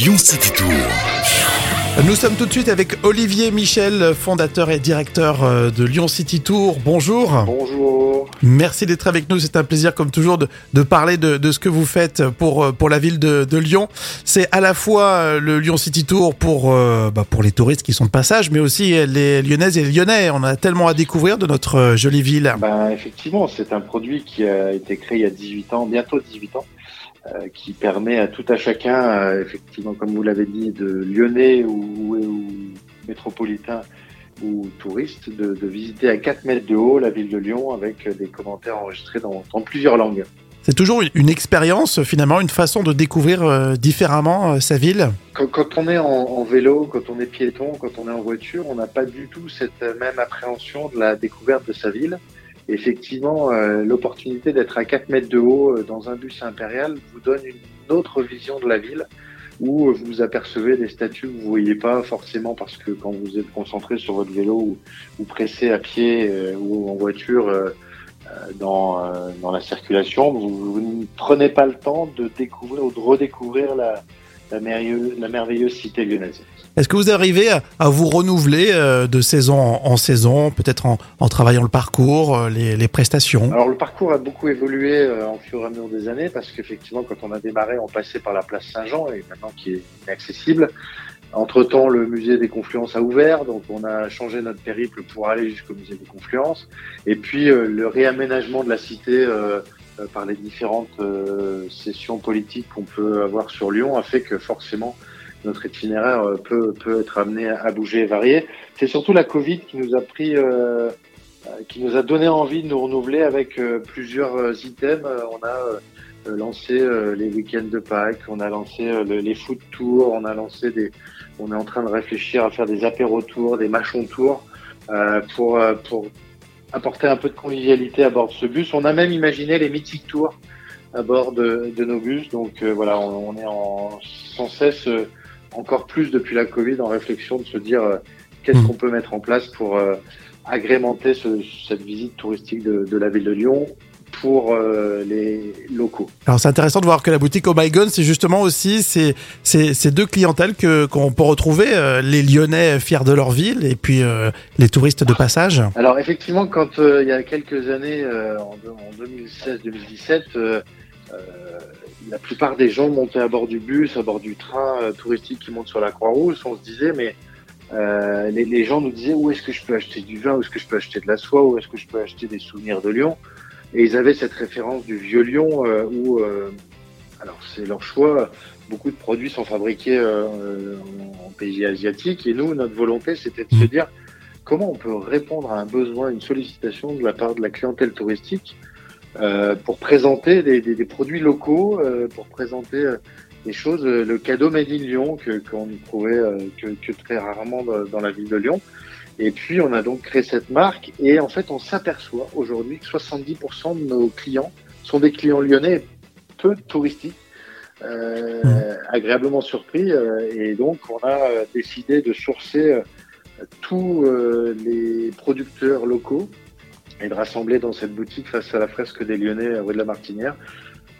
Lyon City Tour. Nous sommes tout de suite avec Olivier Michel, fondateur et directeur euh, de Lyon City Tour. Bonjour. Bonjour. Merci d'être avec nous. C'est un plaisir, comme toujours, de, de parler de, de, ce que vous faites pour, euh, pour la ville de, de Lyon. C'est à la fois euh, le Lyon City Tour pour, bah, pour les touristes qui sont de passage, mais aussi les Lyonnaises et les Lyonnais. On a tellement à découvrir de notre jolie ville. Ben, effectivement, c'est un produit qui a été créé il y a 18 ans, bientôt 18 ans. Euh, qui permet à tout à chacun, euh, effectivement, comme vous l'avez dit, de lyonnais ou, ou, métropolitain ou touriste, de, de, visiter à 4 mètres de haut la ville de Lyon avec des commentaires enregistrés dans, dans plusieurs langues. C'est toujours une expérience, finalement, une façon de découvrir euh, différemment sa ville quand, quand, on est en, en, vélo, quand on est piéton, quand on est en voiture, on n'a pas du tout cette même appréhension de la découverte de sa ville effectivement, euh, l'opportunité d'être à 4 mètres de haut euh, dans un bus impérial vous donne une autre vision de la ville où vous apercevez des statues que vous voyez pas forcément parce que quand vous êtes concentré sur votre vélo ou, pressé à pied euh, ou en voiture dans, la circulation, vous, ne prenez pas le temps de découvrir ou de redécouvrir la, la, merveilleuse, la merveilleuse cité lyonnaise. Est-ce que vous arrivez à, à vous renouveler euh, de saison en, en saison, peut-être en, en, travaillant le parcours, euh, les, les, prestations? Alors le parcours a beaucoup évolué euh, en fur et à mesure des années parce qu'effectivement quand on a démarré on passait par la place Saint-Jean et maintenant qui est inaccessible. Entre-temps, le musée des Confluences a ouvert, donc on a changé notre périple pour aller jusqu'au musée des Confluences. Et puis le réaménagement de la cité euh, par les différentes euh, sessions politiques qu'on peut avoir sur Lyon a fait que forcément notre itinéraire euh, peut, peut être amené à bouger et varier. C'est surtout la Covid qui nous a pris, euh, qui nous a donné envie de nous renouveler avec euh, plusieurs euh, items. On a lancé les week-ends de Pâques, on a lancé les foot tours, on a lancé des, on est en train de réfléchir à faire des apéro tours, des machons tours pour pour apporter un peu de convivialité à bord de ce bus. On a même imaginé les mythiques tours à bord de, de nos bus. Donc voilà, on, on, est en sans cesse encore plus depuis la Covid en réflexion de se dire euh, qu'est-ce mmh. qu'on peut mettre en place pour euh, agrémenter ce, cette visite touristique de, de, la ville de Lyon pour euh, les locaux. Alors c'est intéressant de voir que la boutique Oh My God, c'est justement aussi ces, ces, ces deux clientèles que qu'on peut retrouver, euh, les Lyonnais fiers de leur ville et puis euh, les touristes de passage. Alors effectivement, quand il y a quelques années, en, en 2016-2017, la plupart des gens montaient à bord du bus, à bord du train touristique qui monte sur la Croix-Rouge. On se disait, mais euh, les, les, gens nous disaient où est-ce que je peux acheter du vin, où est-ce que je peux acheter de la soie, où est-ce que je peux acheter des souvenirs de Lyon? Et ils avaient cette référence du vieux Lyon euh, où, euh, alors c'est leur choix, beaucoup de produits sont fabriqués euh, en pays asiatiques. Et nous, notre volonté, c'était de se dire comment on peut répondre à un besoin, une sollicitation de la part de la clientèle touristique euh, pour présenter des, des, des, produits locaux, euh, pour présenter euh, des choses, le cadeau Made in Lyon que qu'on trouvait que, que, très rarement dans la ville de Lyon. Et puis on a donc créé cette marque et en fait on s'aperçoit aujourd'hui que 70% de nos clients sont des clients lyonnais peu touristiques. Euh, mmh. agréablement surpris et donc on a décidé de sourcer tous les producteurs locaux et de rassembler dans cette boutique face à la fresque des Lyonnais rue de la Martinière.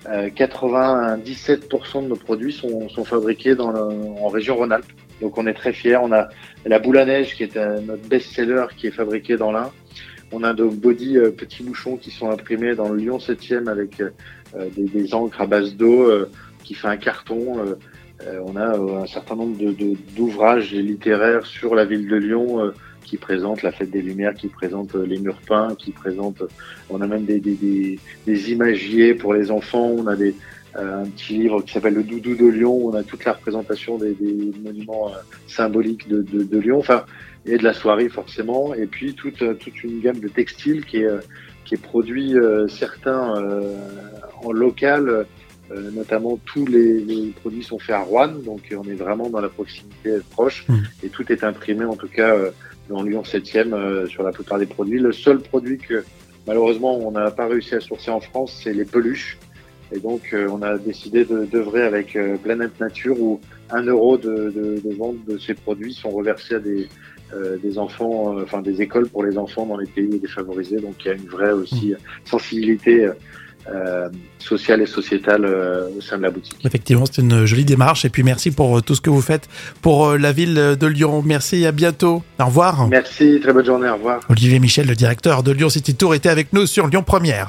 Euh, 97% de nos produits sont, sont fabriqués dans le, en région Rhône-Alpes. Donc on est très fiers. On a la boule à neige qui est notre best-seller qui est fabriqué dans l'Ain. On a nos body euh, petits bouchons qui sont imprimés dans le Lyon 7e avec euh, des, des, encres à base d'eau euh, qui fait un carton. Euh, on a un certain nombre d'ouvrages littéraires sur la ville de Lyon qui présente la fête des Lumières, qui présente euh, les murs peints, qui présente. On a même des, imagiers pour les enfants. On a euh, un petit livre qui s'appelle Le Doudou de Lyon. On a toute la représentation des, monuments euh, symboliques de, Lyon. Enfin, et de la soirée forcément. Et puis toute, euh, une gamme de textiles euh, qui est produit certains en local. Notamment tous les, les, produits sont faits à Rouen, donc on est vraiment dans la proximité proche mmh. et tout est imprimé en tout cas dans Lyon 7e euh, sur la plupart des produits. Le seul produit que malheureusement on n'a pas réussi à sourcer en France, c'est les peluches. Et donc euh, on a décidé d'œuvrer avec euh, Planète Nature où un euro de, de, de, vente de ces produits sont reversés à des, euh, des enfants, euh, enfin des écoles pour les enfants dans les pays défavorisés. Donc il y a une vraie aussi sensibilité euh, sociale et sociétale euh, au sein de la boutique. Effectivement, c'est une jolie démarche. Et puis merci pour euh, tout ce que vous faites pour euh, la ville de Lyon. Merci, à bientôt. Au revoir. Merci, très bonne journée, au revoir. Olivier Michel, le directeur de Lyon City Tour, était avec nous sur Lyon Première.